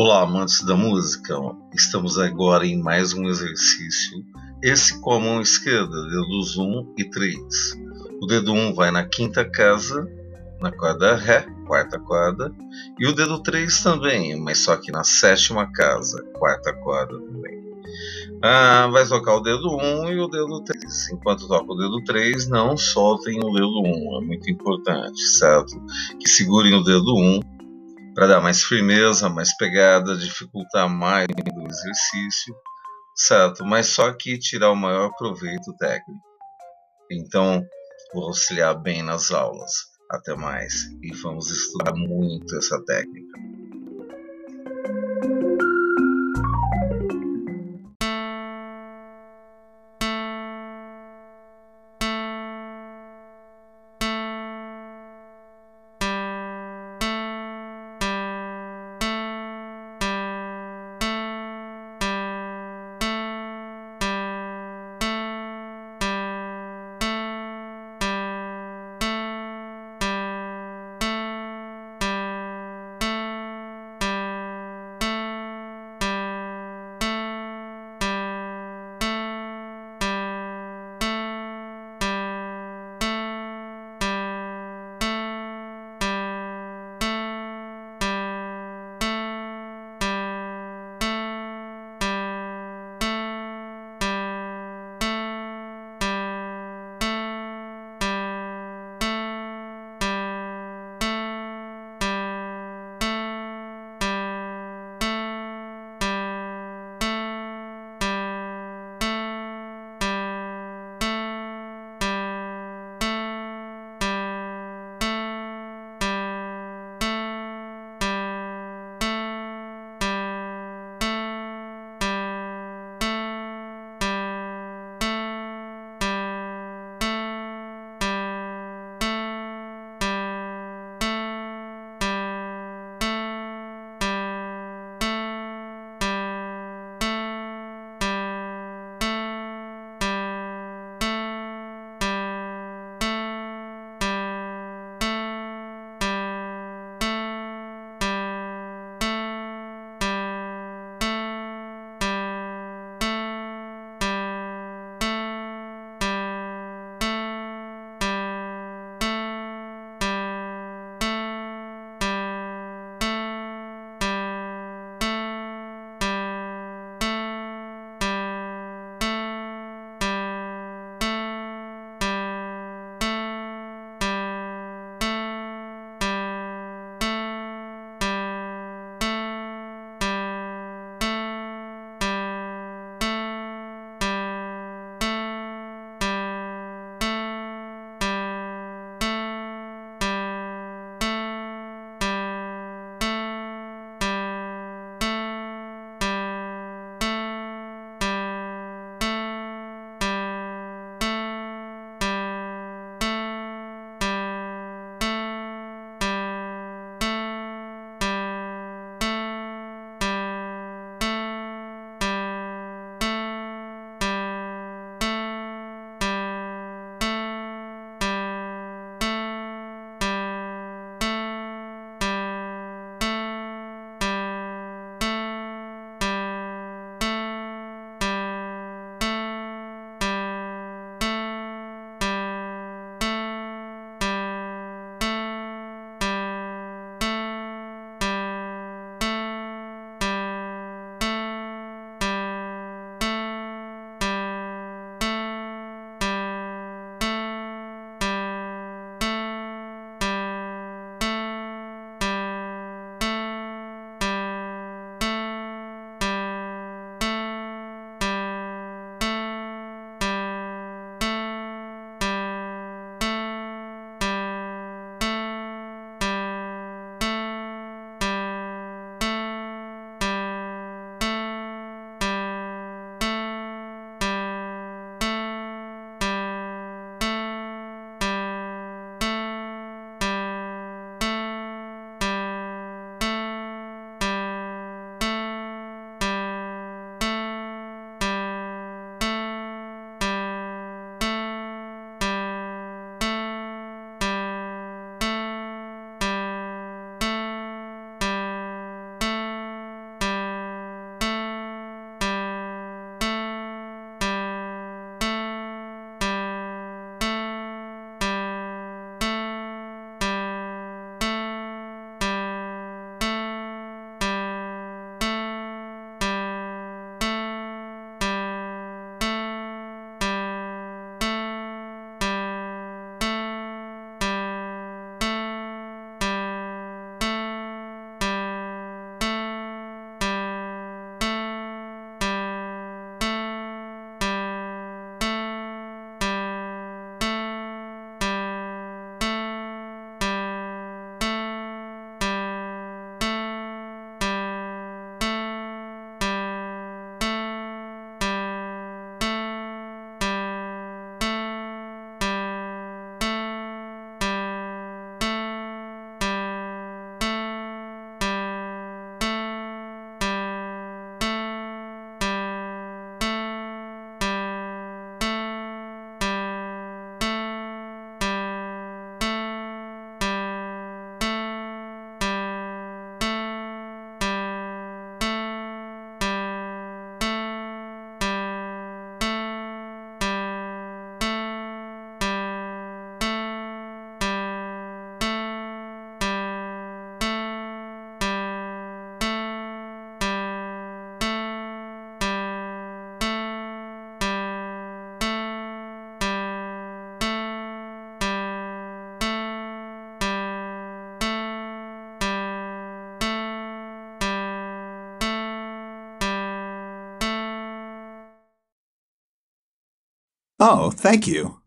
Olá, amantes da música. Estamos agora em mais um exercício. Esse com a mão esquerda, dedos 1 e 3. O dedo 1 vai na quinta casa, na corda Ré, quarta corda, e o dedo 3 também, mas só que na sétima casa, quarta corda também. Ah, vai tocar o dedo 1 e o dedo 3. Enquanto toca o dedo 3, não soltem o dedo 1, é muito importante, certo? Que segurem o dedo 1 para dar mais firmeza, mais pegada, dificultar mais o exercício, certo? Mas só que tirar o maior proveito técnico. Então, vou auxiliar bem nas aulas. Até mais e vamos estudar muito essa técnica. Oh, thank you.